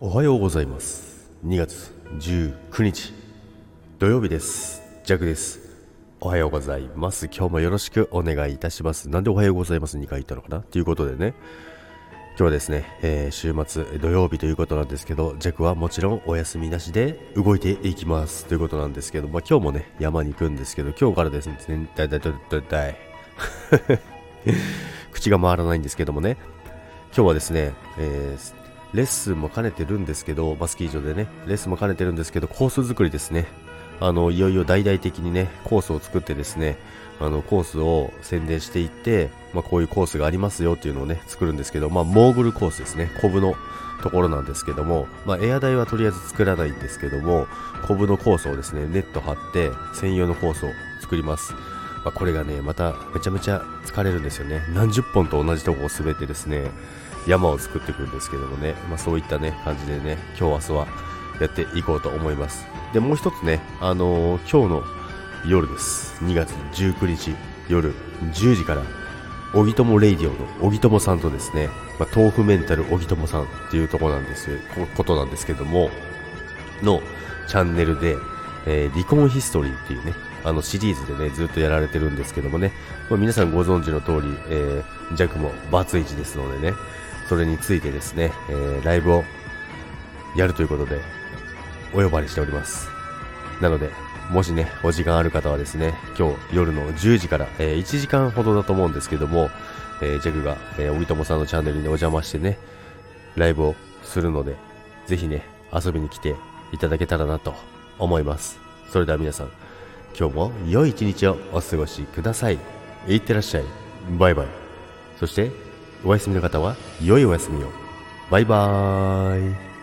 おはようございます。2月19日土曜日です。ジャックです。おはようございます。今日もよろしくお願いいたします。なんでおはようございます2回言ったのかな？ということでね。今日はですね、えー、週末土曜日ということなんですけど、ジャックはもちろんお休みなしで動いていきます。ということなんですけど、まあ今日もね、山に行くんですけど、今日からですね、だいだいだいだいだい口が回らないんですけどもね、今日はですね、えー、レッスンも兼ねてるんですけど、バスキー場でね、レッスンも兼ねてるんですけど、コース作りですね。あの、いよいよ大々的にね、コースを作ってですね、あの、コースを宣伝していって、まあ、こういうコースがありますよっていうのをね、作るんですけど、まあ、モーグルコースですね、コブのところなんですけども、まあ、エア台はとりあえず作らないんですけども、コブのコースをですね、ネット張って、専用のコースを作ります。まあ、これがね、まためちゃめちゃ疲れるんですよね。何十本と同じとこを滑ってですね、山を作っていくんですけどもね、まあ、そういったね、感じでね、今日明日はやっていこうと思います。で、もう一つね、あのー、今日の夜です。2月19日夜10時から、おぎともレイディオのおぎともさんとですね、まあ、豆腐メンタルおぎともさんっていうとこなんです、ことなんですけども、のチャンネルで、えー、離婚ヒストリーっていうね、あのシリーズでね、ずっとやられてるんですけどもね、まあ、皆さんご存知の通り、えー、ジャックもバツイチですのでね、それについてですね、えー、ライブをやるということで、お呼ばれしております。なので、もしね、お時間ある方はですね、今日夜の10時から、えー、1時間ほどだと思うんですけども、えー、ジェグが、えー、おぎともさんのチャンネルにお邪魔してね、ライブをするので、ぜひね、遊びに来ていただけたらなと思います。それでは皆さん、今日も良い一日をお過ごしください。いってらっしゃい。バイバイ。そして、お休みの方は良いお休みを。バイバーイ。